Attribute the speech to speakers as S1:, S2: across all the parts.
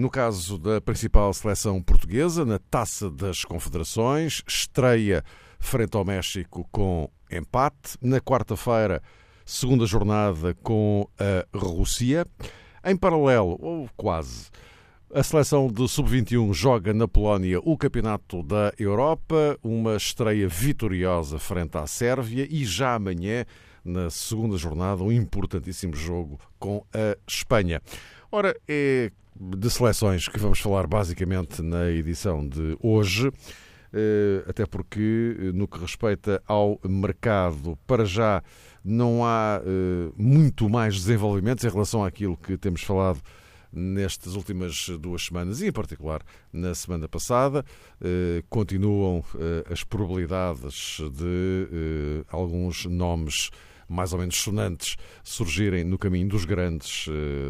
S1: No caso da principal seleção portuguesa, na Taça das Confederações, estreia frente ao México com empate. Na quarta-feira, segunda jornada com a Rússia. Em paralelo, ou quase, a seleção de sub-21 joga na Polónia o Campeonato da Europa, uma estreia vitoriosa frente à Sérvia e já amanhã, na segunda jornada, um importantíssimo jogo com a Espanha. Ora, é de seleções que vamos falar basicamente na edição de hoje, eh, até porque, eh, no que respeita ao mercado, para já não há eh, muito mais desenvolvimentos em relação àquilo que temos falado nestas últimas duas semanas e, em particular, na semana passada. Continuam as probabilidades de alguns nomes mais ou menos sonantes surgirem no caminho dos grandes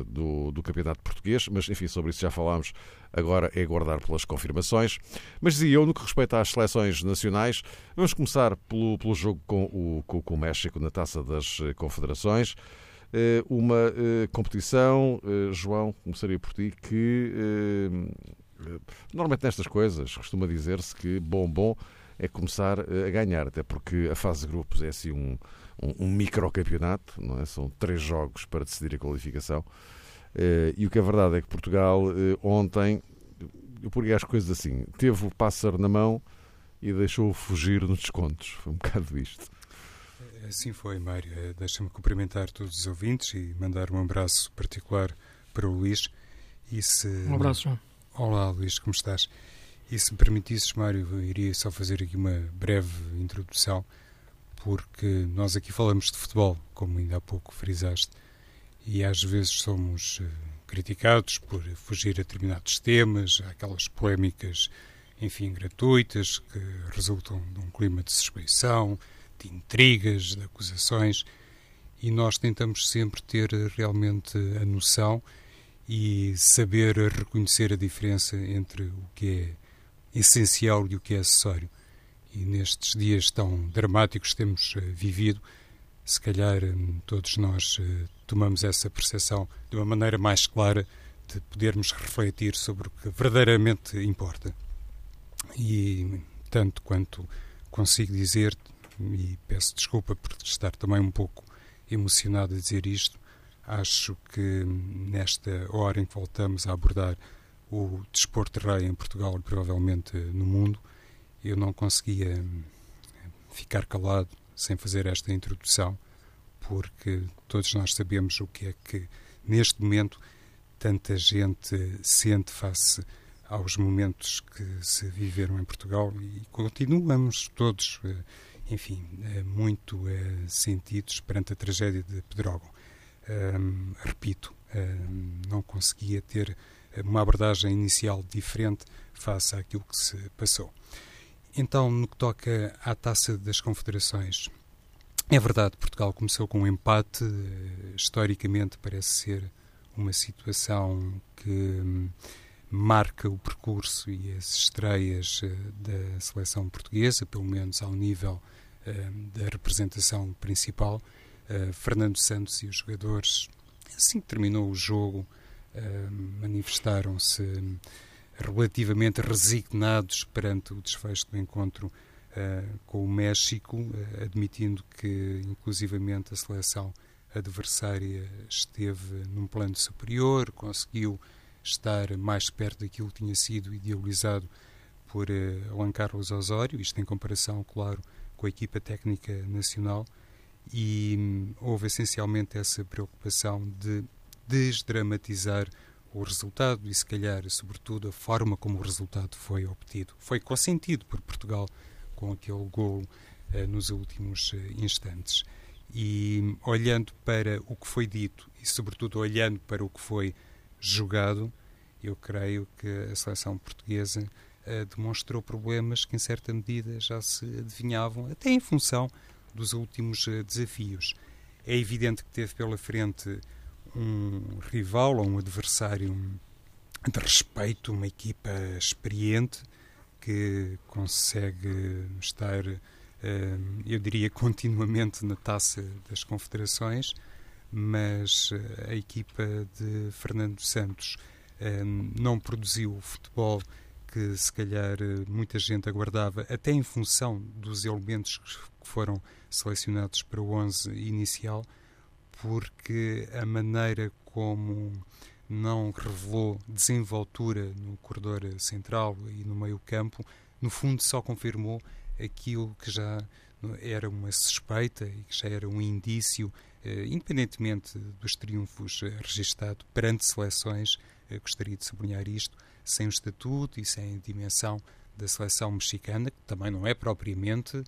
S1: do, do campeonato português, mas enfim, sobre isso já falámos. Agora é aguardar pelas confirmações. Mas dizia eu, no que respeita às seleções nacionais, vamos começar pelo, pelo jogo com o, com, o México na taça das confederações. Eh, uma eh, competição, eh, João, começaria por ti, que normalmente nestas coisas costuma dizer-se que bom, bom é começar a ganhar, até porque a fase de grupos é assim um, um, um microcampeonato, não é? São três jogos para decidir a qualificação. E o que é verdade é que Portugal ontem, eu poria as coisas assim, teve o pássaro na mão e deixou-o fugir nos descontos. Foi um bocado isto.
S2: Assim foi, Mário. Eh, deixa-me cumprimentar todos os ouvintes e mandar um abraço particular para o Luís.
S3: E se... Um abraço, João.
S2: Olá, Luís, como estás? E se me permitisses, Mário, eu iria só fazer aqui uma breve introdução, porque nós aqui falamos de futebol, como ainda há pouco frisaste, e às vezes somos uh, criticados por fugir a determinados temas, aquelas polémicas, enfim, gratuitas, que resultam de um clima de suspeição, de intrigas, de acusações, e nós tentamos sempre ter realmente a noção e saber reconhecer a diferença entre o que é essencial e o que é acessório. E nestes dias tão dramáticos que temos uh, vivido, se calhar um, todos nós uh, tomamos essa percepção de uma maneira mais clara de podermos refletir sobre o que verdadeiramente importa. E tanto quanto consigo dizer, e peço desculpa por estar também um pouco emocionado a dizer isto. Acho que nesta hora em que voltamos a abordar o desporto de rei em Portugal e provavelmente no mundo, eu não conseguia hum, ficar calado sem fazer esta introdução, porque todos nós sabemos o que é que neste momento tanta gente sente face aos momentos que se viveram em Portugal e continuamos todos eh, enfim, eh, muito eh, sentidos perante a tragédia de Pedrógão. Um, repito, um, não conseguia ter uma abordagem inicial diferente face àquilo que se passou. Então, no que toca à taça das confederações, é verdade, Portugal começou com um empate, eh, historicamente parece ser uma situação que hum, marca o percurso e as estreias da seleção portuguesa, pelo menos ao nível eh, da representação principal. Eh, Fernando Santos e os jogadores, assim que terminou o jogo, eh, manifestaram-se relativamente resignados perante o desfecho do encontro com o México, admitindo que, inclusivamente, a seleção adversária esteve num plano superior, conseguiu estar mais perto daquilo que tinha sido idealizado por uh, Juan Carlos Osório, isto em comparação, claro, com a equipa técnica nacional e hum, houve essencialmente essa preocupação de desdramatizar o resultado e, se calhar, sobretudo, a forma como o resultado foi obtido. Foi consentido por Portugal com aquele gol uh, nos últimos uh, instantes. E olhando para o que foi dito e, sobretudo, olhando para o que foi jogado, eu creio que a seleção portuguesa uh, demonstrou problemas que, em certa medida, já se adivinhavam, até em função dos últimos desafios. É evidente que teve pela frente um rival ou um adversário de respeito, uma equipa experiente que consegue estar, eh, eu diria, continuamente na taça das confederações, mas a equipa de Fernando Santos eh, não produziu o futebol que se calhar muita gente aguardava, até em função dos elementos que foram selecionados para o 11 inicial, porque a maneira como não revelou desenvoltura no corredor central e no meio-campo, no fundo só confirmou aquilo que já era uma suspeita e que já era um indício, eh, independentemente dos triunfos registados perante seleções, eh, gostaria de sublinhar isto, sem o estatuto e sem a dimensão da seleção mexicana, que também não é propriamente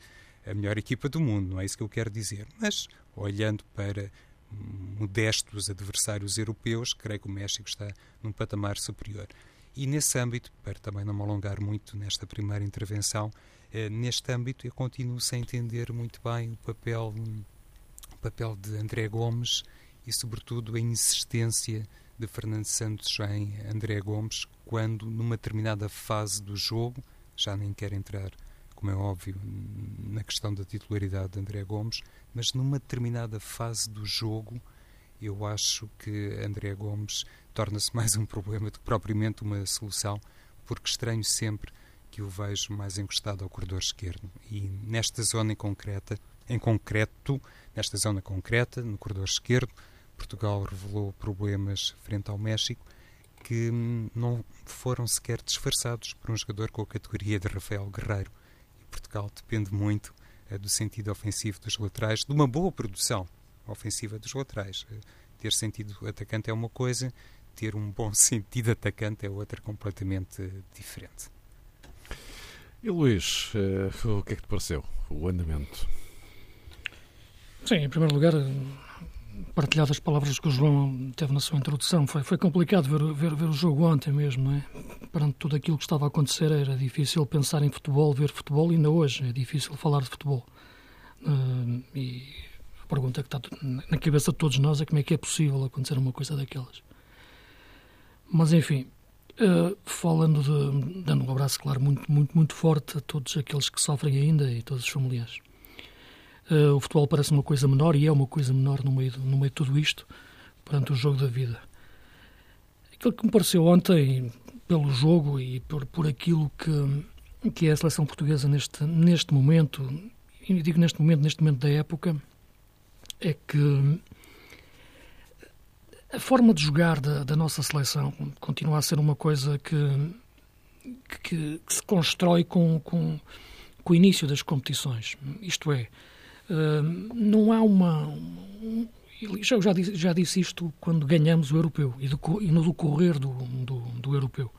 S2: a melhor equipa do mundo, não é isso que eu quero dizer. Mas, olhando para modestos adversários europeus, creio que o México está num patamar superior. E nesse âmbito, para também não me alongar muito nesta primeira intervenção, eh, neste âmbito eu continuo sem entender muito bem o papel, o papel de André Gomes e, sobretudo, a insistência de Fernando Santos em André Gomes, quando, numa determinada fase do jogo, já nem quero entrar como é óbvio, na questão da titularidade de André Gomes, mas numa determinada fase do jogo, eu acho que André Gomes torna-se mais um problema do que propriamente uma solução, porque estranho sempre que o vejo mais encostado ao corredor esquerdo. E nesta zona em concreta, em concreto, nesta zona concreta, no corredor esquerdo, Portugal revelou problemas frente ao México que não foram sequer disfarçados por um jogador com a categoria de Rafael Guerreiro. Portugal depende muito uh, do sentido ofensivo dos laterais, de uma boa produção ofensiva dos laterais. Uh, ter sentido atacante é uma coisa, ter um bom sentido atacante é outra completamente diferente.
S1: E Luís, uh, o que é que te pareceu o andamento?
S3: Sim, em primeiro lugar, partilhar as palavras que o João teve na sua introdução. Foi, foi complicado ver, ver, ver o jogo ontem mesmo, não é? Perante tudo aquilo que estava a acontecer, era difícil pensar em futebol, ver futebol, ainda hoje é difícil falar de futebol. Uh, e a pergunta que está na cabeça de todos nós é como é que é possível acontecer uma coisa daquelas. Mas, enfim, uh, falando de. dando um abraço, claro, muito, muito, muito forte a todos aqueles que sofrem ainda e todos os familiares. Uh, o futebol parece uma coisa menor e é uma coisa menor no meio, no meio de tudo isto, perante o jogo da vida. Aquilo que me pareceu ontem, pelo jogo e por, por aquilo que, que é a seleção portuguesa neste, neste momento, e digo neste momento, neste momento da época, é que a forma de jogar da, da nossa seleção continua a ser uma coisa que, que, que se constrói com, com, com o início das competições. Isto é, não há uma. já, já, disse, já disse isto quando ganhamos o europeu e, do, e no decorrer do, do, do europeu.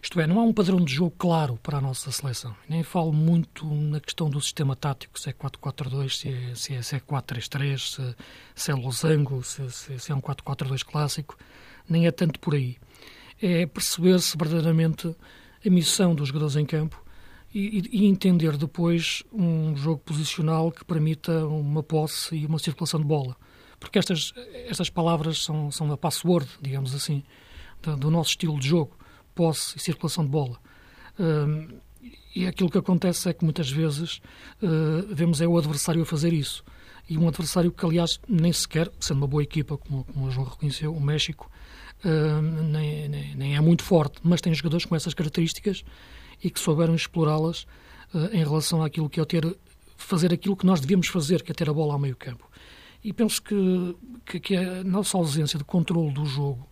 S3: Isto é, não há um padrão de jogo claro para a nossa seleção. Nem falo muito na questão do sistema tático, se é 4-4-2, se é, se é, se é 4-3-3, se, se, é losango, se, se, se é um 4-4-2 clássico. Nem é tanto por aí. É perceber-se verdadeiramente a missão dos jogadores em campo e, e, entender depois um jogo posicional que permita uma posse e uma circulação de bola. Porque estas, estas palavras são, são a password, digamos assim, do, do nosso estilo de jogo: posse e circulação de bola. Um, e aquilo que acontece é que muitas vezes uh, vemos é o adversário a fazer isso. E um adversário que, aliás, nem sequer, sendo uma boa equipa, como, como o João reconheceu, o México, uh, nem, nem, nem é muito forte, mas tem jogadores com essas características e que souberam explorá-las uh, em relação àquilo que é ter fazer aquilo que nós devíamos fazer, que é ter a bola ao meio campo. E penso que, que, que a nossa ausência de controle do jogo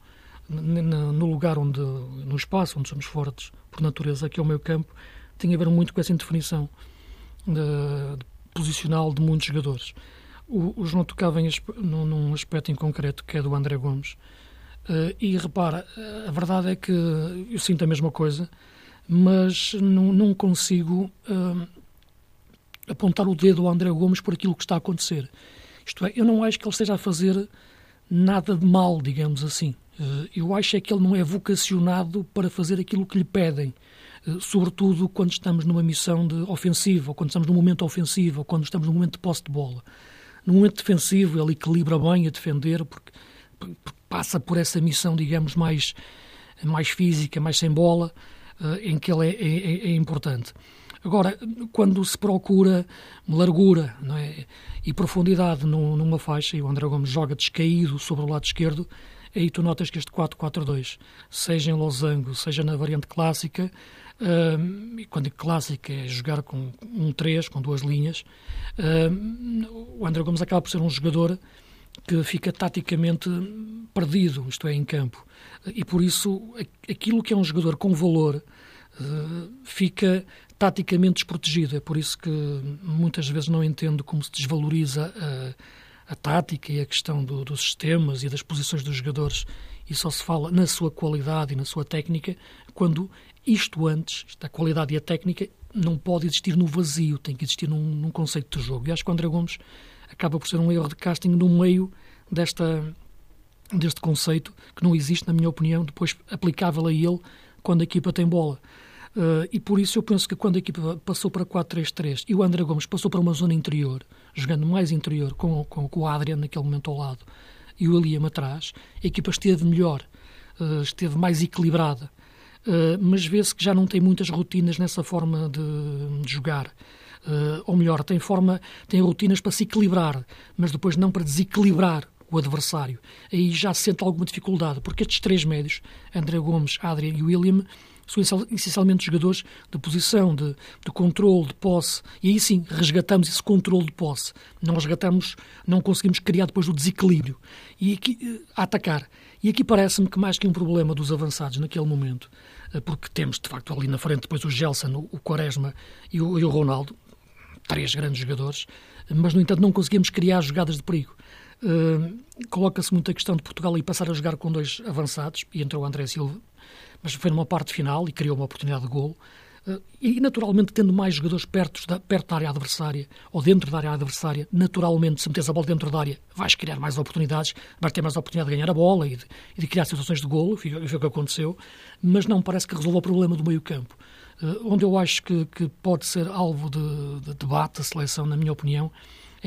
S3: no lugar onde, no espaço onde somos fortes por natureza, que é o meio campo, tem a ver muito com essa indefinição de, de posicional de muitos jogadores. O, o João tocava em, num, aspecto em concreto que é do André Gomes. Uh, e repara, a verdade é que eu sinto a mesma coisa mas não, não consigo uh, apontar o dedo ao André Gomes por aquilo que está a acontecer. Isto é, eu não acho que ele esteja a fazer nada de mal, digamos assim. Eu acho é que ele não é vocacionado para fazer aquilo que lhe pedem, sobretudo quando estamos numa missão de ofensiva, ou quando estamos num momento ofensivo, ou quando estamos num momento de posse de bola. No momento defensivo, ele equilibra bem a defender, porque, porque passa por essa missão, digamos, mais, mais física, mais sem bola, em que ele é, é, é importante. Agora, quando se procura largura é? e profundidade numa faixa, e o André Gomes joga descaído sobre o lado esquerdo, aí tu notas que este 4-4-2, seja em losango, seja na variante clássica, uh, e quando digo clássica é jogar com um 3, com duas linhas, uh, o André Gomes acaba por ser um jogador que fica taticamente perdido, isto é, em campo. E por isso, aquilo que é um jogador com valor uh, fica taticamente desprotegido. É por isso que muitas vezes não entendo como se desvaloriza a, a tática e a questão do, dos sistemas e das posições dos jogadores e só se fala na sua qualidade e na sua técnica quando isto antes, a qualidade e a técnica, não pode existir no vazio, tem que existir num, num conceito de jogo. E acho que o André Gomes acaba por ser um erro de casting no meio desta, deste conceito que não existe, na minha opinião, depois aplicável a ele quando a equipa tem bola. Uh, e por isso eu penso que quando a equipa passou para 4-3-3 e o André Gomes passou para uma zona interior, jogando mais interior com, com, com o Adrian naquele momento ao lado e o Eliam atrás, a equipa esteve melhor, uh, esteve mais equilibrada. Uh, mas vê-se que já não tem muitas rotinas nessa forma de, de jogar. ou melhor, tem forma, tem rotinas para se equilibrar, mas depois não para desequilibrar o adversário. Aí já se sente alguma dificuldade, porque estes três médios, André Gomes, Adrian e William, são essencialmente jogadores de posição, de, de controle, de posse. E aí sim resgatamos esse controle de posse. Não resgatamos, não conseguimos criar depois o desequilíbrio e aqui, eh, a atacar. E aqui parece-me que mais que um problema dos avançados naquele momento, eh, porque temos de facto ali na frente depois o Gelson, o Quaresma e o, e o Ronaldo, três grandes jogadores, mas no entanto não conseguimos criar jogadas de perigo. Uh, Coloca-se muito a questão de Portugal e passar a jogar com dois avançados, e entrou o André Silva, mas foi numa parte final e criou uma oportunidade de gol. Eh, e, naturalmente, tendo mais jogadores perto da, perto da área adversária ou dentro da área adversária, naturalmente, se metes a bola dentro da área, vais criar mais oportunidades, vais ter mais oportunidade de ganhar a bola e de, e de criar situações de golo, foi, foi o que aconteceu, mas não parece que resolva o problema do meio-campo. Uh, onde eu acho que, que pode ser alvo de, de debate a seleção, na minha opinião,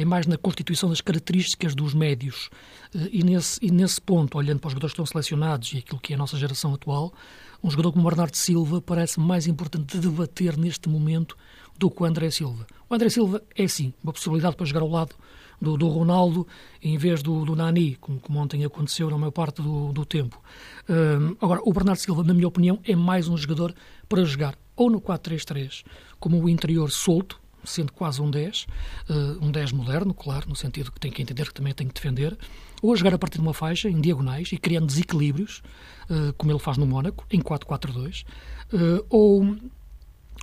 S3: é mais na constituição das características dos médios. Eh, e nesse, e nesse ponto, olhando para os jogadores que estão selecionados e aquilo que é a nossa geração atual, um jogador como o Bernardo Silva parece mais importante de debater neste momento do que o André Silva. O André Silva é sim uma possibilidade para jogar ao lado do, do Ronaldo em vez do, do Nani, como, como, ontem aconteceu na maior parte do, do tempo. Um, agora, o Bernardo Silva, na minha opinião, é mais um jogador para jogar ou no 4-3-3, como o interior solto, sendo quase um 10, uh, eh, um 10 moderno, claro, no sentido que tem que entender que também tem que defender, ou a jogar a partir de uma faixa, em diagonais, e criando desequilíbrios, uh, como ele faz no Mónaco, em 4-4-2, uh, eh, ou,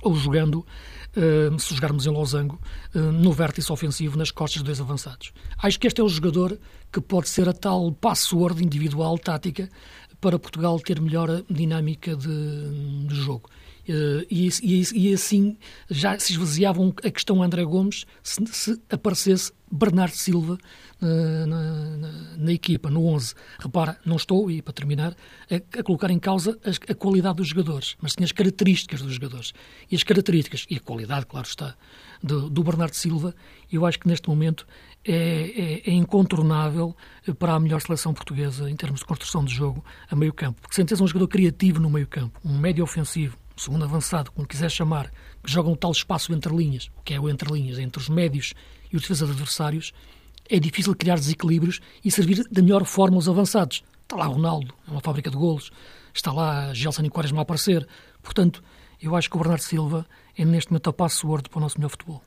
S3: ou jogando, se jogarmos em losango, no vértice ofensivo, nas costas dos avançados. Acho que este é o jogador que pode ser a tal password individual, tática, para Portugal ter melhor dinâmica de, de jogo. Uh, e, e, e, assim já se esvaziavam a questão André Gomes se, se aparecesse Bernardo Silva uh, na, na, na, equipa, no 11. Repara, não estou, e para terminar, a, a colocar em causa a, a, qualidade dos jogadores, mas sim as características dos jogadores. E as características, e a qualidade, claro está, do, do Bernardo Silva, eu acho que neste momento é, é, é, incontornável para a melhor seleção portuguesa em termos de construção de jogo a meio campo. Porque se um jogador criativo no meio campo, um médio ofensivo, segundo avançado, como quiser chamar, que jogam tal espaço entre linhas, o que é o entre linhas, entre os médios e os defesas adversários, é difícil criar desequilíbrios e servir da melhor forma os avançados. Está lá Ronaldo, é uma fábrica de golos, está lá Gelson e Quaresma a aparecer. Portanto, eu acho que o Bernardo Silva é neste momento a password para o nosso melhor futebol.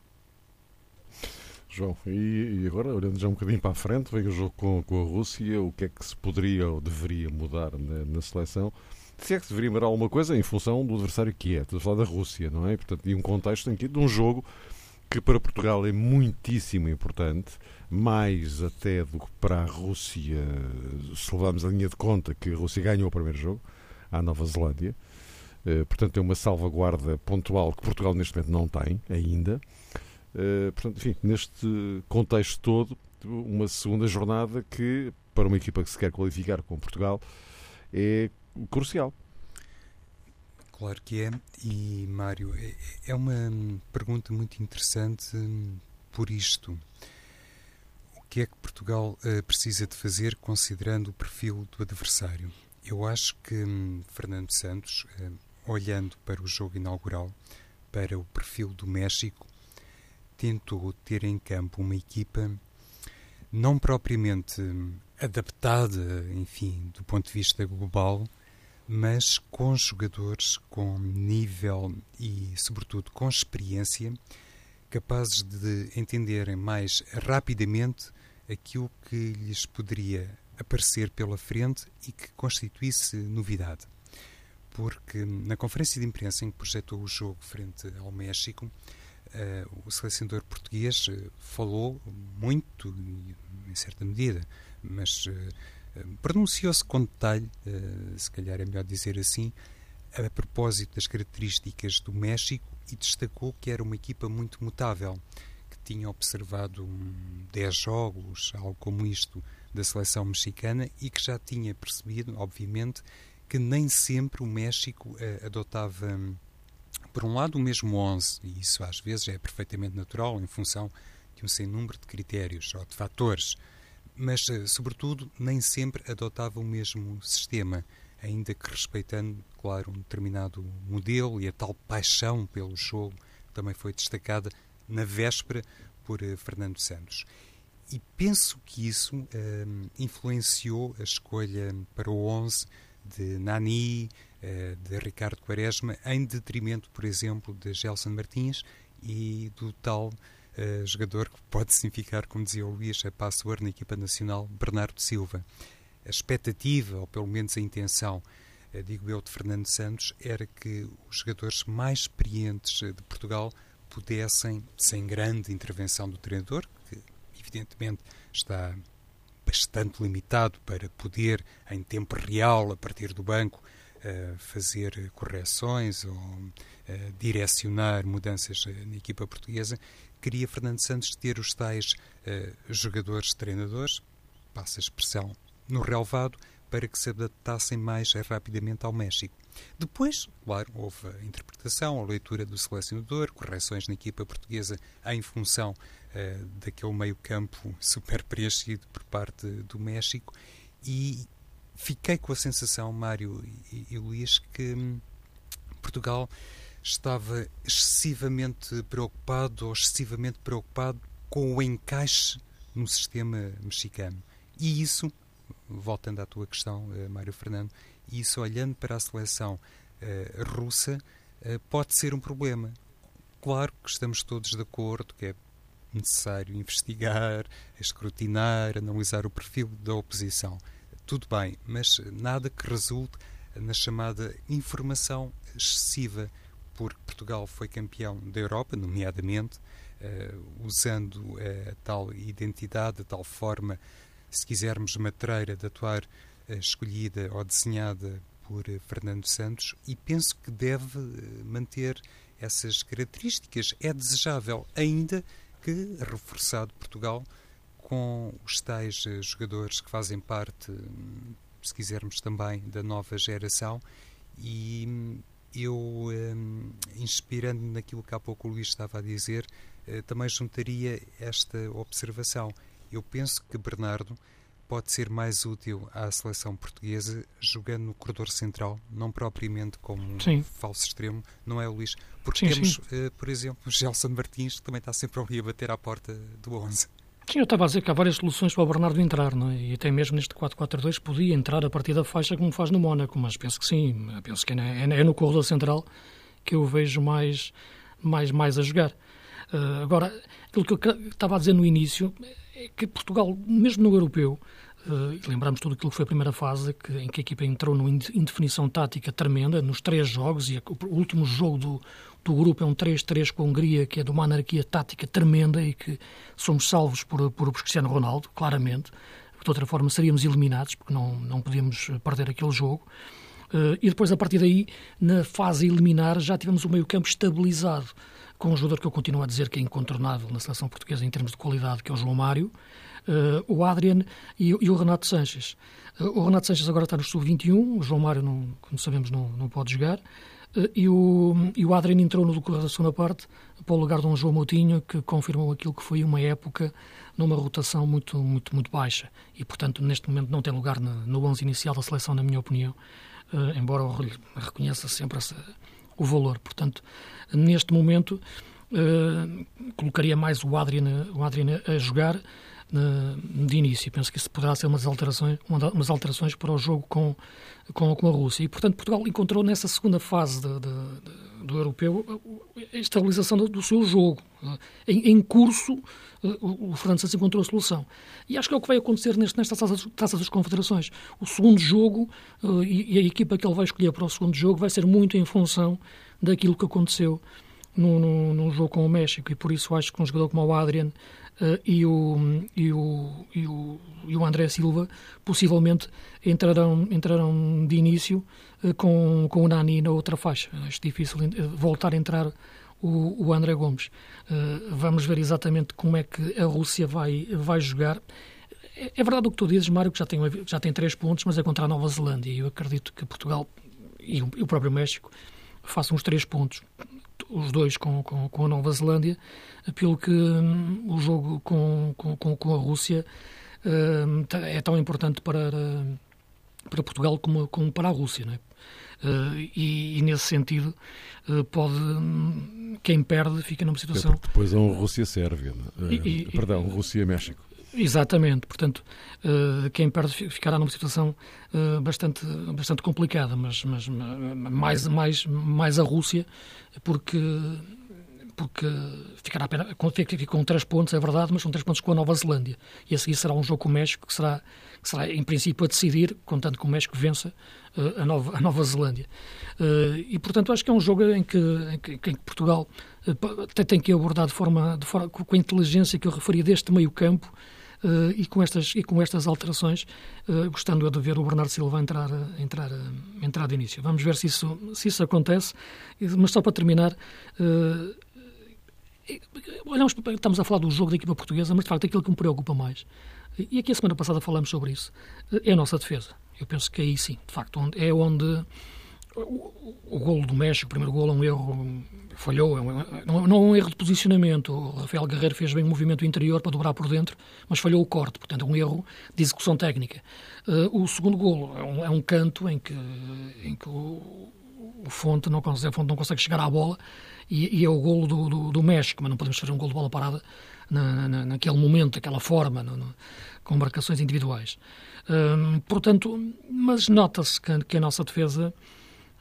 S1: João, e, agora, olhando já um bocadinho para a frente, vem o jogo com, com a Rússia, o que é que se poderia ou deveria mudar na, na seleção? Se é que se deveria mudar alguma coisa em função do adversário que é. Estou a falar da Rússia, não é? Portanto, e um contexto em que, de um jogo que para Portugal é muitíssimo importante, mais até do que para a Rússia, se levarmos a linha de conta que a Rússia ganhou o primeiro jogo, à Nova Zelândia. Uh, portanto, é uma salvaguarda pontual que Portugal neste momento não tem ainda. Uh, portanto, enfim, neste contexto todo, uma segunda jornada que, para uma equipa que se quer qualificar com Portugal, é crucial.
S2: Claro que é, e Mário, é, é uma pergunta muito interessante por isto. O que é que Portugal uh, precisa de fazer considerando o perfil do adversário? Eu acho que hum, Fernando Santos, uh, olhando para o jogo inaugural, para o perfil do México, tentou ter em campo uma equipa não propriamente hum, adaptada, enfim, do ponto de vista global, mas com jogadores com nível e, sobretudo, com experiência, capazes de entenderem mais rapidamente aquilo que lhes poderia aparecer pela frente e que constituísse novidade. Porque na conferência de imprensa em que projetou o jogo frente ao México, uh, o selecionador português uh, falou muito, em certa medida, mas uh, pronunciou-se com detalhe, se calhar é melhor dizer assim, a propósito das características do México e destacou que era uma equipa muito mutável, que tinha observado 10 jogos, algo como isto, da seleção mexicana e que já tinha percebido, obviamente, que nem sempre o México adotava por um lado, o mesmo 11, e isso às vezes é perfeitamente natural em função de um sem número de critérios ou de fatores, mas, eh, sobretudo, nem sempre adotava o mesmo sistema, ainda que respeitando, claro, um determinado modelo e a tal paixão pelo jogo também foi destacada na véspera por uh, Fernando Santos. E penso que isso uh, influenciou a escolha para o 11 de Nani, eh, de Ricardo Quaresma, em detrimento, por exemplo, de Gelson Martins e do tal uh, jogador que pode significar, como dizia o Luís, a password na equipa nacional, Bernardo Silva. A expectativa, ou pelo menos a intenção, uh, digo eu, de Fernando Santos, era que os jogadores mais experientes de Portugal pudessem, sem grande intervenção do treinador, que evidentemente está bastante limitado para poder, em tempo real, a partir do banco, fazer correções ou direcionar mudanças na equipa portuguesa, queria Fernando Santos ter os tais jogadores treinadores, passa a expressão, no relevado, para que se adaptassem mais rapidamente ao México. Depois, claro, houve a interpretação, a leitura do selecionador, correções na equipa portuguesa em função uh, daquele meio-campo super preenchido por parte do México e fiquei com a sensação, Mário e, e Luís, que hum, Portugal estava excessivamente preocupado ou excessivamente preocupado com o encaixe no sistema mexicano. E isso, voltando à tua questão, uh, Mário Fernando, isso olhando para a seleção uh, russa, uh, pode ser um problema. Claro que estamos todos de acordo que é necessário investigar, escrutinar, analisar o perfil da oposição tudo bem, mas nada que resulte na chamada informação excessiva, porque Portugal foi campeão da Europa, nomeadamente, uh, usando a tal identidade, a tal forma, se quisermos, matreira de atuar uh, escolhida ou desenhada por Fernando Santos, e penso que deve manter essas características. É desejável, ainda que, reforçado Portugal, com os tais eh, jogadores que fazem parte, hum, se quisermos também, da nova geração. E hum, eu, um, inspirando naquilo que há pouco o Luís estava a dizer, uh, também juntaria esta observação. Eu penso que Bernardo pode ser mais útil à seleção portuguesa jogando no corredor central, não propriamente como sim. um falso extremo, não é, Luís? Porque sim, temos, sim. Uh, por exemplo, Gelson Martins, que também está sempre ali a bater à porta do 11.
S3: Sim, eu estava a dizer que há várias soluções para o Bernardo entrar, não é? E até mesmo neste 4-4-2 podia entrar a partir da faixa como faz no Mónaco, mas penso que sim, penso que é, é no corredor central que eu vejo mais, mais, mais a jogar. Uh, agora, aquilo que eu estava a dizer no início é que Portugal, mesmo no europeu, Uh, lembramos tudo aquilo que foi a primeira fase, que, em que a equipa entrou numa indefinição tática tremenda, nos três jogos, e a, o último jogo do, do grupo é um 3-3 com a Hungria, que é de uma anarquia tática tremenda e que somos salvos por, por, Cristiano Ronaldo, claramente. De outra forma, seríamos eliminados, porque não, não podíamos perder aquele jogo. Uh, e depois, a partir daí, na fase eliminar, já tivemos o meio-campo estabilizado com um jogador que eu continuo a dizer que é incontornável na seleção portuguesa em termos de qualidade, que é o João Mário, uh, o Adrian e, e, o Renato Sanches. Uh, o Renato Sanches agora está no sub-21, o João Mário, não, como sabemos, não, não pode jogar. Uh, e, o, e o Adrian entrou no decorrer da segunda parte para o lugar de um João Moutinho, que confirmou aquilo que foi uma época numa rotação muito, muito, muito baixa. E, portanto, neste momento não tem lugar no, no 11 inicial da seleção, na minha opinião, embora eu reconheça sempre essa, o valor. Portanto, neste momento, colocaria mais o Adrian, o Adrian a jogar de início. Penso que isso poderá ser umas alterações, umas alterações para o jogo com, com, com a Rússia. E, portanto, Portugal encontrou nessa segunda fase de, de, do europeu a estabilização do, do seu jogo. Em, em curso, o, o Fernando Santos encontrou a solução. E acho que é o que vai acontecer neste, nesta taça, das confederações. O segundo jogo e, e a equipa que ele vai escolher para o segundo jogo vai ser muito em função daquilo que aconteceu no, no, jogo com o México e por isso acho que um jogador como o Adrian e, o, e, o, e, o, e o André Silva possivelmente entrarão, entrarão de início uh, com, com o Nani na outra faixa. Acho difícil uh, voltar a entrar o, o André Gomes. vamos ver exatamente como é que a Rússia vai, vai jogar. É, é verdade o que tu dizes, Mário, que já tem, já tem três pontos, mas é contra a Nova Zelândia. E eu acredito que Portugal e o próprio México façam os três pontos os dois com, com, com, a Nova Zelândia, pelo que um, o jogo com, com, com a Rússia um, é tão importante para, para Portugal como, como para a Rússia. Não é? Uh, e, e, nesse sentido, uh, pode hum, quem perde fica numa situação. É
S1: depois é um Rússia-Sérvia, uh, perdão, Rússia-México.
S3: Exatamente, portanto, uh, quem perde ficará numa situação uh, bastante, bastante complicada, mas, mas mais, mais, mais a Rússia, porque porque ficará apenas, com três pontos, é verdade, mas são três pontos com a Nova Zelândia. E a seguir será um jogo com o México, que será, que será em princípio, a decidir, contanto que o México vença uh, a, Nova, a Nova Zelândia. E, portanto, acho que é um jogo em que, em que, em que Portugal tem que abordar de forma, de forma, com a inteligência que eu referi deste meio campo, Uh, e, com estas, e com estas alterações, uh, gostando de ver o Bernardo Silva entrar, entrar, entrar de início. Vamos ver se isso, se isso acontece. Mas só para terminar, uh, olhamos, estamos a falar do jogo da equipa portuguesa, mas de facto aquilo que me preocupa mais, e aqui a semana passada falamos sobre isso, é a nossa defesa. Eu penso que aí sim, de facto, é onde o, o golo do México, o primeiro golo é um erro, falhou, é um, não, é um erro de posicionamento. O Rafael Guerreiro fez bem o movimento interior para dobrar por dentro, mas falhou o corte, portanto é um erro de execução técnica. Uh, o segundo golo é um, é um, canto em que, em que o, o Fonte não consegue, Fonte não consegue chegar à bola e, e é o golo do, do, do, México, mas não podemos fazer um golo de bola parada na, na, naquele momento, daquela forma, no, no, com marcações individuais. Hum, portanto, mas nota-se que, que a nossa defesa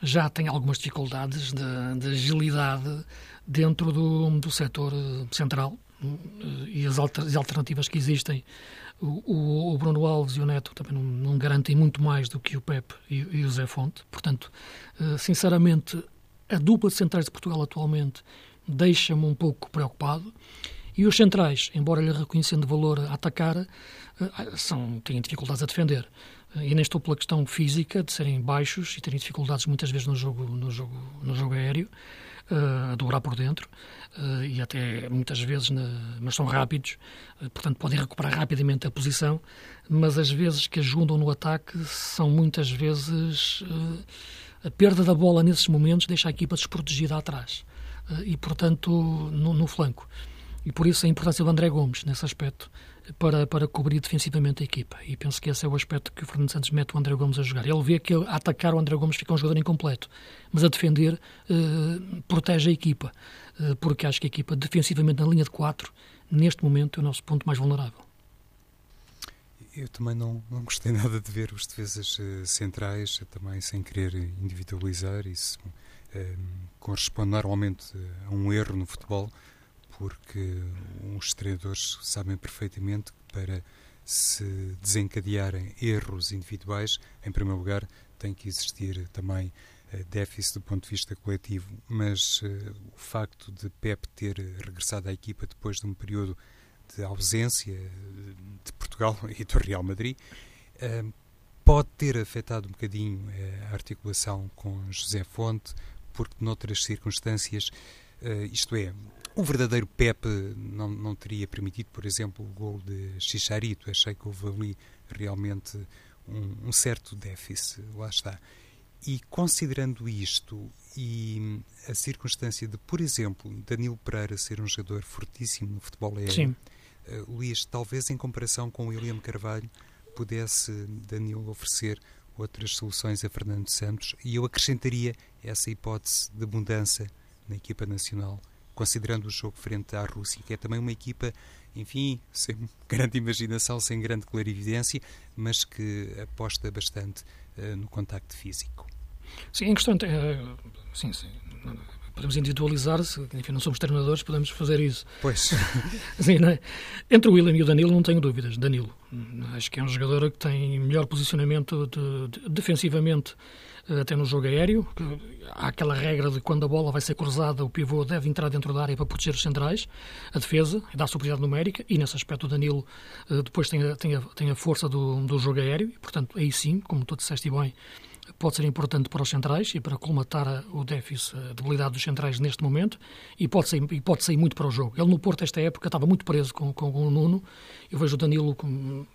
S3: já tem algumas dificuldades de, de agilidade dentro do, do setor eh, central eh, e as, alternativas que existem. O, o, Bruno Alves e o Neto também não, não, garantem muito mais do que o Pepe e, e o Zé Fonte. Portanto, eh, sinceramente, a dupla de centrais de Portugal atualmente deixa-me um pouco preocupado. E os centrais, embora lhe reconhecendo valor a atacar, são, têm dificuldades a defender. E nem estou pela questão física de serem baixos e terem dificuldades muitas vezes no jogo, no jogo, no jogo aéreo, uh, a dobrar por dentro, uh, e até muitas vezes, na, mas são rápidos, uh, portanto podem recuperar rapidamente a posição, mas as vezes que ajudam no ataque são muitas vezes a perda da bola nesses momentos deixa a equipa desprotegida atrás e, portanto, no, no flanco. E por isso a importância do André Gomes nesse aspecto para, para cobrir defensivamente a equipa. E penso que esse é o aspecto que o Fernando Santos mete o André Gomes a jogar. Ele vê que a atacar o André Gomes fica um jogador incompleto, mas a defender uh, protege a equipa, uh, porque acho que a equipa defensivamente na linha de 4, neste momento, é o nosso ponto mais vulnerável.
S2: Eu também não, não gostei nada de ver os defesas uh, centrais, também sem querer individualizar, isso corresponde normalmente a um erro no futebol porque os treinadores sabem perfeitamente que para se desencadearem erros individuais, em primeiro lugar, tem que existir também uh, déficit do ponto de vista coletivo. Mas uh, o facto de Pep ter regressado à equipa depois de um período de ausência eh, de Portugal e do Real Madrid uh, pode ter afetado um bocadinho a articulação com José Fonte, porque noutras circunstâncias isto é, um verdadeiro Pep não, não teria permitido, por exemplo, o gol de Chicharito. Achei que houve ali realmente um, um certo déficit. Lá está. E considerando isto e a circunstância de, por exemplo, Danilo Pereira ser um jogador fortíssimo no futebol aéreo, uh, Luís, talvez em comparação com William Carvalho, pudesse Danilo oferecer outras soluções a Fernando Santos e eu acrescentaria essa hipótese de mudança na equipa nacional considerando o jogo frente à Rússia, que é também uma equipa, enfim, sem grande imaginação, sem grande clarividência, mas que aposta bastante uh, no contacto físico.
S3: Sim, em questão. Uh, sim, sim podemos individualizar-se, enfim, não somos treinadores, podemos fazer isso.
S2: Pois.
S3: Sim, é? Entre o William e o Danilo, não tenho dúvidas. Danilo, acho que é um jogador que tem melhor posicionamento de, de, defensivamente, até no jogo aéreo. Há aquela regra de quando a bola vai ser cruzada, o pivô deve entrar dentro da área para proteger os centrais, a defesa, dá superioridade numérica, e nesse aspecto o Danilo eh, depois tem a, tem a, tem a força do, do jogo aéreo, e, portanto, aí sim, como tu disseste bem, pode ser importante para os centrais e para colmatar o déficit, a debilidade dos centrais neste momento e pode, sair, e pode sair muito para o jogo. Ele no Porto, esta época, estava muito preso com, com o Nuno. Eu vejo o Danilo com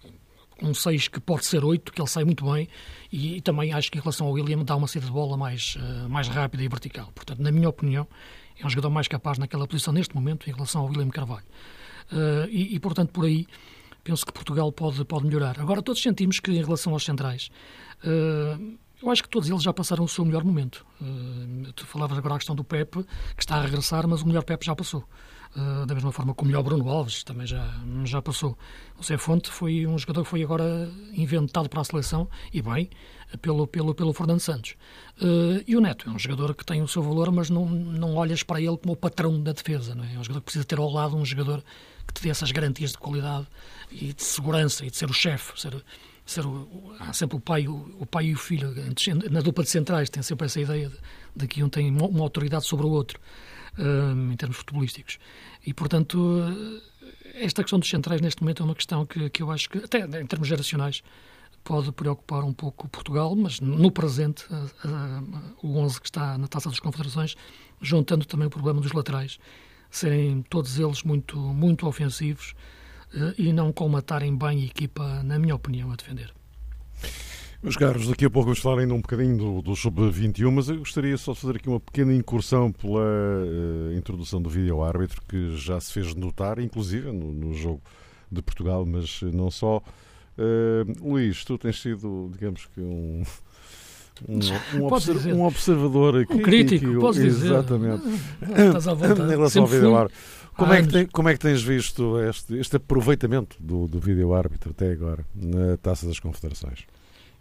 S3: um 6 que pode ser 8, que ele sai muito bem e, e, também acho que em relação ao William dá uma saída de bola mais, uh, mais rápida e vertical. Portanto, na minha opinião, é um jogador mais capaz naquela posição neste momento em relação ao William Carvalho. Uh, e, e, portanto, por aí penso que Portugal pode, pode melhorar. Agora, todos sentimos que em relação aos centrais, uh, eu acho que todos eles já passaram o seu melhor momento. Uh, tu falavas agora a questão do Pepe, que está a regressar, mas o melhor Pepe já passou. Uh, da mesma forma que o Bruno Alves também já, já passou. O Zé Fonte foi um jogador que foi agora inventado para a seleção, e bem, pelo, pelo, pelo Fernando Santos. Uh, e o Neto é um jogador que tem o seu valor, mas não, não olhas para ele como o patrão da defesa. Não é? é um jogador que precisa ter ao lado um jogador que te dê essas garantias de qualidade e de segurança e de ser o chefe, ser ser o, há sempre o pai, o, o, pai e o filho. Na dupla de centrais tem sempre essa ideia de, de que um tem uma, autoridade sobre o outro, em termos futebolísticos. E, portanto, esta questão dos centrais neste momento é uma questão que, que eu acho que, até em termos geracionais, pode preocupar um pouco Portugal, mas no presente, a, a, o 11 que está na Taça das Confederações, juntando também o problema dos laterais, serem todos eles muito, muito ofensivos, eh, e não colmatarem bem a equipa, na minha opinião, a defender.
S1: Meus caros, daqui a pouco vamos falar ainda um bocadinho do, do Sub-21, mas eu gostaria só de fazer aqui uma pequena incursão pela uh, introdução do vídeo-árbitro, que já se fez notar, inclusive no, no, jogo de Portugal, mas não só. Uh, Luís, tu tens sido, digamos que, um, um, um, observ um observador
S3: um crítico, podes dizer.
S1: Exatamente.
S3: Estás à vontade.
S1: em relação ao vídeo-árbitro. Como é, que tem, como é que tens visto este, este aproveitamento do, do vídeo-árbitro até agora na Taça das Confederações?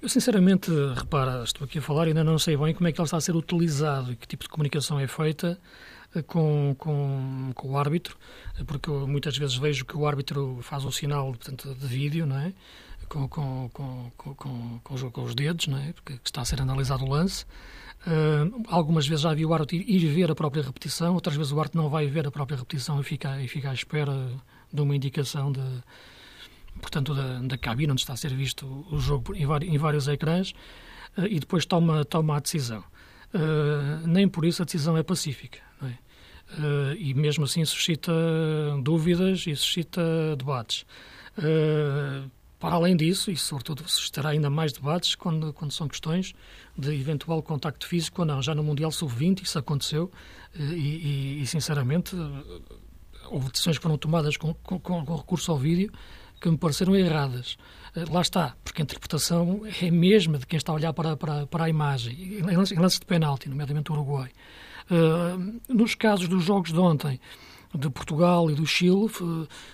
S3: Eu, sinceramente, repara, estou aqui a falar e ainda não sei bem como é que ele está a ser utilizado e que tipo de comunicação é feita eh, com, com, com o árbitro, porque eu muitas vezes vejo que o árbitro faz um sinal portanto, de vídeo, não é? Com, com, com, com, com, com os dedos, não é? Porque está a ser analisado o lance. Uh, algumas vezes já vi o árbitro ir ver a própria repetição, outras vezes o árbitro não vai ver a própria repetição e fica, e fica à espera de uma indicação de, portanto, da, da cabine onde está a ser visto o jogo em, em vários ecrãs uh, e depois toma, toma a decisão. Uh, nem por isso a decisão é pacífica. É? e mesmo assim suscita dúvidas e suscita debates. Para além disso, e sobretudo suscitará ainda mais debates quando, quando são questões de eventual contacto físico ou não. Já no Mundial Sub-20 isso aconteceu eh, e, e, e, sinceramente, houve decisões que foram tomadas com, com, com, recurso ao vídeo que me pareceram erradas. Eh, lá está, porque a interpretação é a mesma de quem está a olhar para, para, para a imagem, em lance de penalti, nomeadamente o Uruguai. Uh, nos casos dos jogos de ontem, de Portugal e do Chile,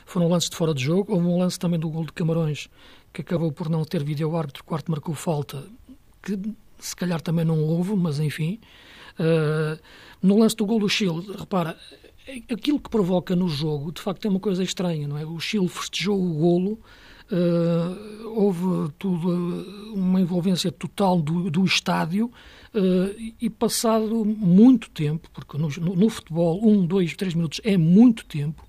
S3: foram lances de fora de jogo. Houve um lance também do gol de Camarões, que acabou por não ter vídeo-árbitro, o quarto marcou falta, que se calhar também não houve, mas enfim. Uh, no lance do gol do Chile, repara, aquilo que provoca no jogo, de facto, é uma coisa estranha, não é? O Chile festejou o golo, uh, houve tudo, uma envolvência total do, do estádio uh, e passado muito tempo, porque no, no, futebol, um, dois, três minutos é muito tempo,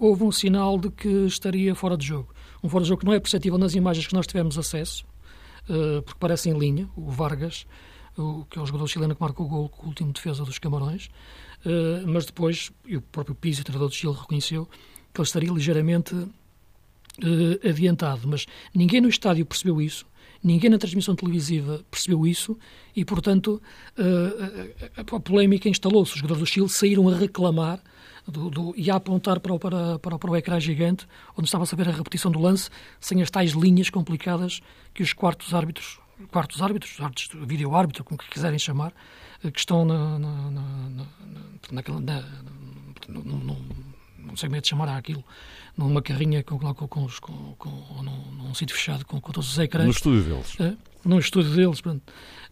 S3: houve um sinal de que estaria fora de jogo. Um fora de jogo que não é perceptível nas imagens que nós tivemos acesso, eh, porque parece em linha, o Vargas, o, que é o jogador chileno que marca o gol com o último defesa dos Camarões, uh, mas depois, e o próprio Pizzi, o treinador do Chile, reconheceu que ele estaria ligeiramente uh, adiantado, mas ninguém no estádio percebeu isso, ninguém na transmissão televisiva percebeu isso e, portanto, uh, a, a, polémica instalou-se. Os jogadores do Chile saíram a reclamar do, do, e a apontar para o, para, para, para o ecrã gigante, onde estava-se a ver a repetição do lance, sem as tais linhas complicadas que os quartos árbitros quartos árbitros, árbitros, vídeo árbitro, como que quiserem chamar, eh, que estão na, na, na, naquela, na, no, no, não sei como é de chamar aquilo, numa carrinha com, com, com, com, com num, num sítio fechado com, com todos os ecrãs.
S1: No estúdio deles.
S3: É, no estúdio deles, pronto,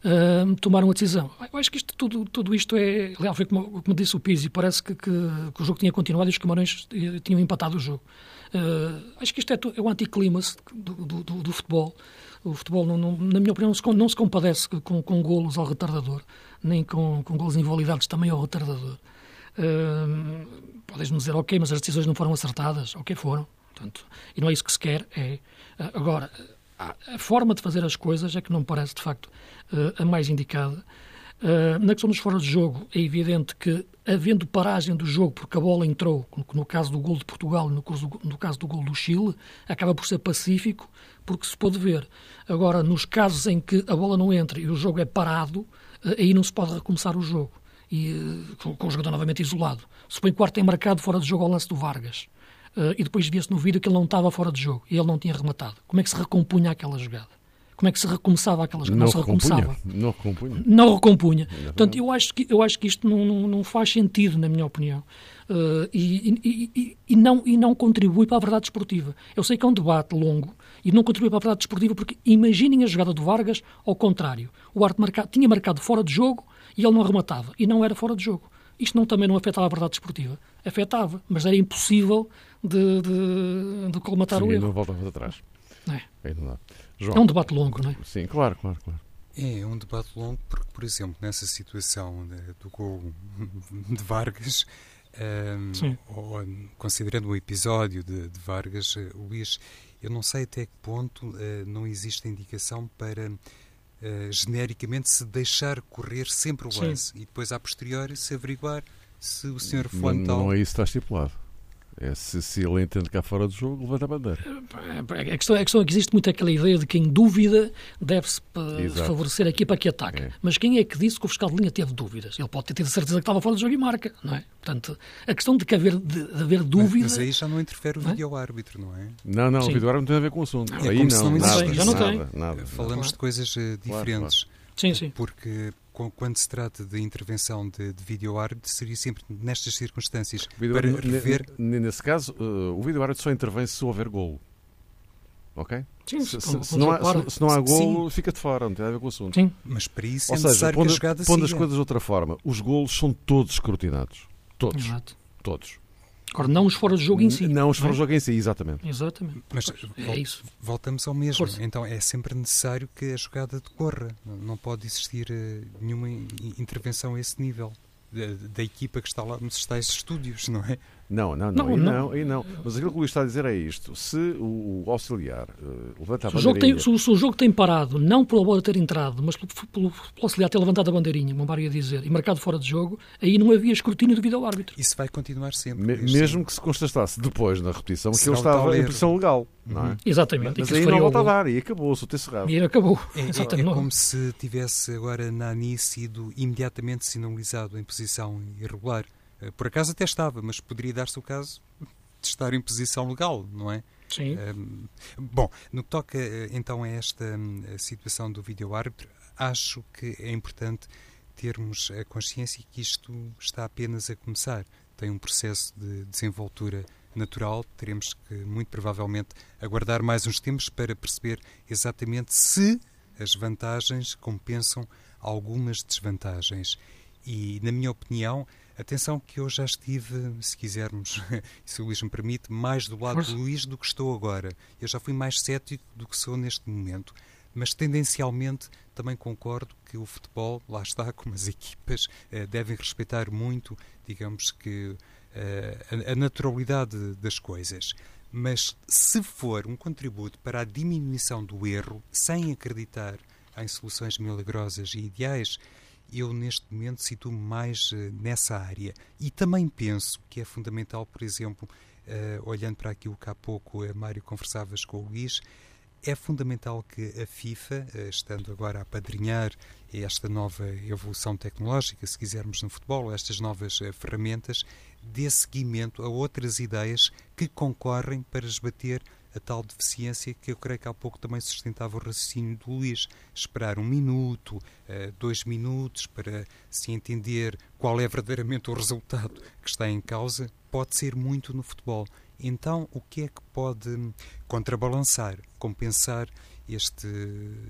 S3: uh, tomaram a decisão. Eu acho que isto, tudo, tudo isto é. Aliás, foi como, como disse o Pizzi, parece que, que, que, o jogo tinha continuado e os Camarões tinham empatado o jogo. Uh, acho que isto é, é o anticlimax do, do, do, do futebol. O futebol, não, não, na minha opinião, não se, compadece com, com golos ao retardador, nem com, com golos invalidados também ao retardador. Uh, Podes-me dizer, ok, mas as decisões não foram acertadas. Ok, foram. Portanto, e não é isso que se quer. É, uh, agora, a, a, forma de fazer as coisas é que não parece, de facto, uh, a mais indicada. Uh, na questão dos fora de jogo, é evidente que, havendo paragem do jogo, porque a bola entrou, no, caso do gol de Portugal e no, caso do gol do Chile, acaba por ser pacífico, porque se pode ver. Agora, nos casos em que a bola não entra e o jogo é parado, uh, aí não se pode recomeçar o jogo, e, uh, com, o jogador novamente isolado. Suponho que o quarto tem marcado fora de jogo ao lance do Vargas, e depois via-se no vídeo que ele não estava fora de jogo e ele não tinha rematado. Como é que se recompunha aquela jogada? Como é que se recomeçava aquelas
S1: não, não
S3: se recomeçava.
S1: Não recompunha.
S3: Não recompunha. Portanto, eu acho que, eu acho que isto não, não, não faz sentido, na minha opinião. Uh, e, e, e, e, não, e não contribui para a verdade esportiva. Eu sei que é um debate longo e não contribui para a verdade esportiva porque imaginem a jogada do Vargas ao contrário. O Arte marca, tinha marcado fora de jogo e ele não rematava. E não era fora de jogo. Isto não, também não afetava a verdade esportiva. Afetava, mas era impossível de, de, de colmatar
S1: Sim,
S3: o erro.
S1: não voltava atrás.
S3: É.
S1: Aí não dá.
S3: João. É um debate longo, não é?
S1: Sim, claro, claro, claro.
S2: É, é um debate longo porque, por exemplo, nessa situação de, do gol de Vargas, um, ou, considerando o episódio de, de Vargas, uh, Luís, eu não sei até que ponto uh, não existe indicação para uh, genericamente se deixar correr sempre o lance Sim. e depois, a posteriori, se averiguar se o senhor foi
S1: Não, não é isso que está estipulado. É, se, se ele entende cá fora do jogo, levanta a bandeira.
S3: A questão, a questão é que existe muito aquela ideia de que, em dúvida, deve-se favorecer a equipa que ataca. É. Mas quem é que disse que o fiscal de linha teve dúvidas? Ele pode ter tido certeza que estava fora do jogo e marca, não é? Portanto, a questão de, que haver, de, de haver dúvida...
S2: Mas, mas, aí já não interfere o é? vídeo-árbitro, não é?
S1: Não, não, Sim. o vídeo-árbitro não tem a ver com o assunto.
S2: É
S1: aí não,
S2: não
S1: nada,
S3: já não
S1: nada,
S3: tem.
S1: Nada, nada,
S2: Falamos de coisas uh, diferentes.
S1: Claro, claro.
S3: Sim, sim.
S2: Porque quando se trata de intervenção de, de vídeo-árbitro, seria sempre nestas circunstâncias. Para rever...
S1: Nesse caso, uh, o vídeo-árbitro só intervém se houver golo. Ok?
S3: Sim,
S1: se, se, se, não há, se, se, não há golo, Sim. fica de fora, não tem a ver com o assunto.
S3: Sim.
S2: Mas para isso
S1: Ou
S2: é
S1: seja,
S2: necessário
S1: pondo,
S2: que a jogada
S1: pondo as
S2: siga.
S1: coisas de outra forma, os golos são todos escrutinados. Todos.
S3: Exato.
S1: Todos.
S3: Agora, não os fora de jogo em si.
S1: Não os fora de jogo em si, exatamente.
S3: Exatamente.
S2: Mas
S3: pois, é isso.
S2: voltamos ao mesmo.
S3: Força.
S2: Então é sempre necessário que a jogada decorra. Não pode existir uh, nenhuma intervenção a esse nível. Da, da, equipa que está lá nos tais estúdios, não é?
S1: Não, não, não,
S3: Não,
S1: aí
S3: não.
S1: não, aí não. Mas aquilo que o Luís está a dizer é isto. Se o, o auxiliar uh, levanta a
S3: Se jogo tem,
S1: bandeirinha...
S3: se, o- se o jogo tem parado, não pela bola ter entrado, mas pelo, pelo, pelo auxiliar ter levantado a bandeirinha, como o Mário ia dizer, e marcado fora de jogo, aí não havia escrutínio devido ao árbitro.
S2: Isso vai continuar sempre.
S1: Me- mesmo que se constatasse depois na repetição que ele estava em posição legal, não é?
S3: Exatamente. e
S1: Mas
S3: que
S1: aí não volta a dar e acabou-se o ter cerrado.
S3: E acabou.
S2: É, é-
S3: Exatamente.
S2: é como se tivesse agora Nani sido imediatamente sinalizado em posição irregular. Eh, Por acaso até estava, mas poderia dar-se o caso de estar em posição legal, não é?
S3: Sim.
S2: Um, bom, no que toca eh, então a esta hum, a situação do vídeo-árbitro, acho que é importante termos a consciência que isto está apenas a começar. Tem um processo de desenvoltura natural, teremos que, muito provavelmente, aguardar mais uns tempos para perceber exatamente se as vantagens compensam algumas desvantagens. E, na minha opinião, atenção que eu já estive, se quisermos, se o Luís me permite, mais do lado do Luís do que estou agora. Eu já fui mais cético do que sou neste momento. Mas tendencialmente também concordo que o futebol, lá está, como as equipas, eh, devem respeitar muito, digamos que, eh, a, a naturalidade das coisas. Mas se for um contributo para a diminuição do erro, sem acreditar em soluções milagrosas e ideais, eu neste momento situo mais uh, nessa área. E também penso que é fundamental, por exemplo, uh, olhando para aquilo que há pouco, uh, Mário, conversavas com o Luís, é fundamental que a FIFA, estando agora a apadrinhar esta nova evolução tecnológica, se quisermos no futebol, estas novas ferramentas, dê seguimento a outras ideias que concorrem para esbater a tal deficiência que eu creio que há pouco também sustentava o raciocínio do Luís. Esperar um minuto, eh, dois minutos para se entender qual é verdadeiramente o resultado que está em causa, pode ser muito no futebol. Então, o que é que pode contrabalançar, compensar este,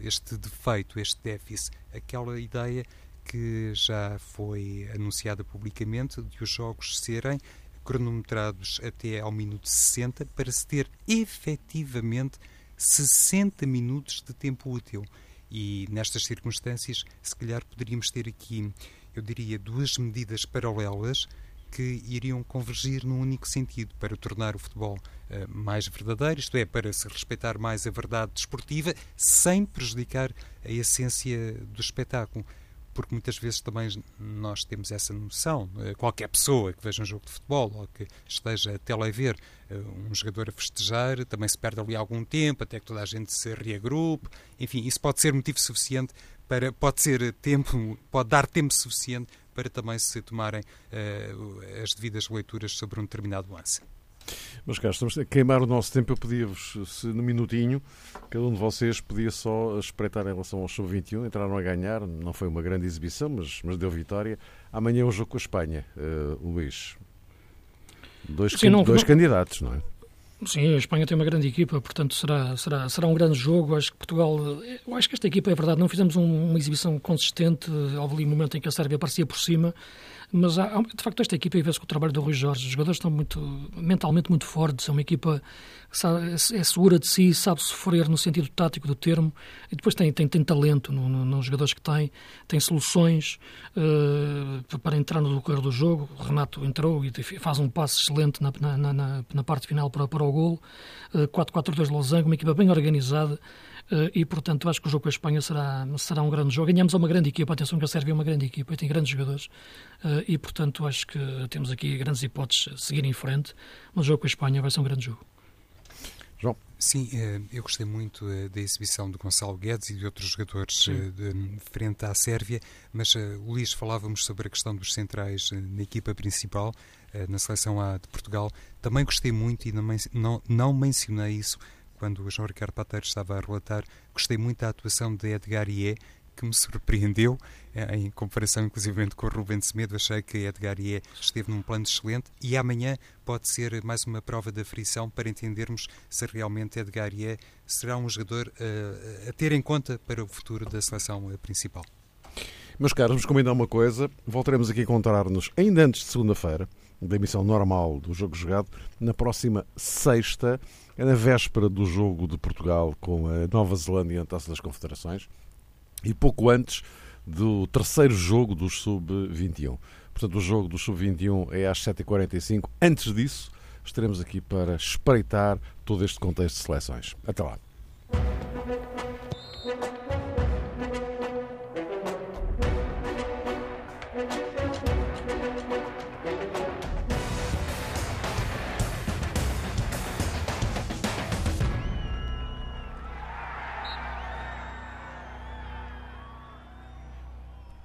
S2: este defeito, este déficit? Aquela ideia que já foi anunciada publicamente de os jogos serem cronometrados até ao minuto 60 para se ter efetivamente 60 minutos de tempo útil. E nestas circunstâncias, se calhar poderíamos ter aqui, eu diria, duas medidas paralelas que iriam convergir num único sentido para tornar o futebol uh, mais verdadeiro, isto é, para se respeitar mais a verdade desportiva, sem prejudicar a essência do espetáculo porque muitas vezes também nós temos essa noção. Eh, qualquer pessoa que veja um jogo de futebol ou que esteja a telever eh, um jogador a festejar também se perde ali algum tempo até que toda a gente se reagrupe. Enfim, isso pode ser motivo suficiente para. pode ser tempo, pode dar tempo suficiente para também se tomarem uh, as devidas leituras sobre um determinado lance.
S1: Mas cá estamos a queimar o nosso tempo. Eu pedia-vos, se no minutinho, cada um de vocês podia só espreitar em relação ao Sub-21. Entraram a ganhar, não foi uma grande exibição, mas, mas deu vitória. Amanhã é um jogo com a Espanha, uh, Luís. Dois, Sim, não, dois não... candidatos, não é?
S3: Sim, a Espanha tem uma grande equipa, portanto será, será, será um grande jogo. Acho que Portugal, eu acho que esta equipa é verdade, não fizemos um, uma exibição consistente. Houve ali um momento em que a Sérvia aparecia por cima, mas há, de facto esta equipa, e vê-se com o trabalho do Rui Jorge, os jogadores estão muito, mentalmente muito fortes, é uma equipa sabe, é, é segura de si, sabe sofrer no sentido tático do termo, e depois tem, tem, tem talento no, no, nos jogadores que tem, tem soluções uh, para entrar no decorrer do jogo. O Renato entrou e faz um passe excelente na, na, na, na parte final para, para o gol. Uh, 4-4-2 Losango, uma equipa bem organizada. Uh, e, portanto, acho que o jogo com a Espanha será, será um grande jogo. Ganhamos uma grande equipa, atenção que a Sérvia é uma grande equipa e tem grandes jogadores. Uh, e, portanto, acho que temos aqui grandes hipóteses de seguir em frente. Mas o jogo com a Espanha vai ser um grande jogo.
S1: João.
S2: Sim, eh, eu gostei muito da exibição de Gonçalo Guedes e de outros jogadores de, frente à Sérvia, mas, Luís, falávamos sobre a questão dos centrais na equipa principal, na seleção A de Portugal. Também gostei muito e não, não, não mencionei isso quando o João Ricardo Pateiro estava a relatar, gostei muito da atuação de Edgar Ié, que me surpreendeu, eh, em comparação inclusivamente com o Rubens Semedo, achei que Edgar Ié esteve num plano excelente e amanhã pode ser mais uma prova de aflição para entendermos se realmente Edgar Ié será um jogador uh, a ter em conta para o futuro da seleção principal.
S1: Meus caros, vamos combinar uma coisa, voltaremos aqui a encontrar-nos ainda antes de segunda-feira, da emissão normal do Jogo Jogado, na próxima sexta, é na véspera do jogo de Portugal com a Nova Zelândia na Taça das Confederações e pouco antes do terceiro jogo dos Sub-21. Portanto, o jogo dos Sub-21 é às 7h45. Antes disso, estaremos aqui para espreitar todo este contexto de seleções. Até lá.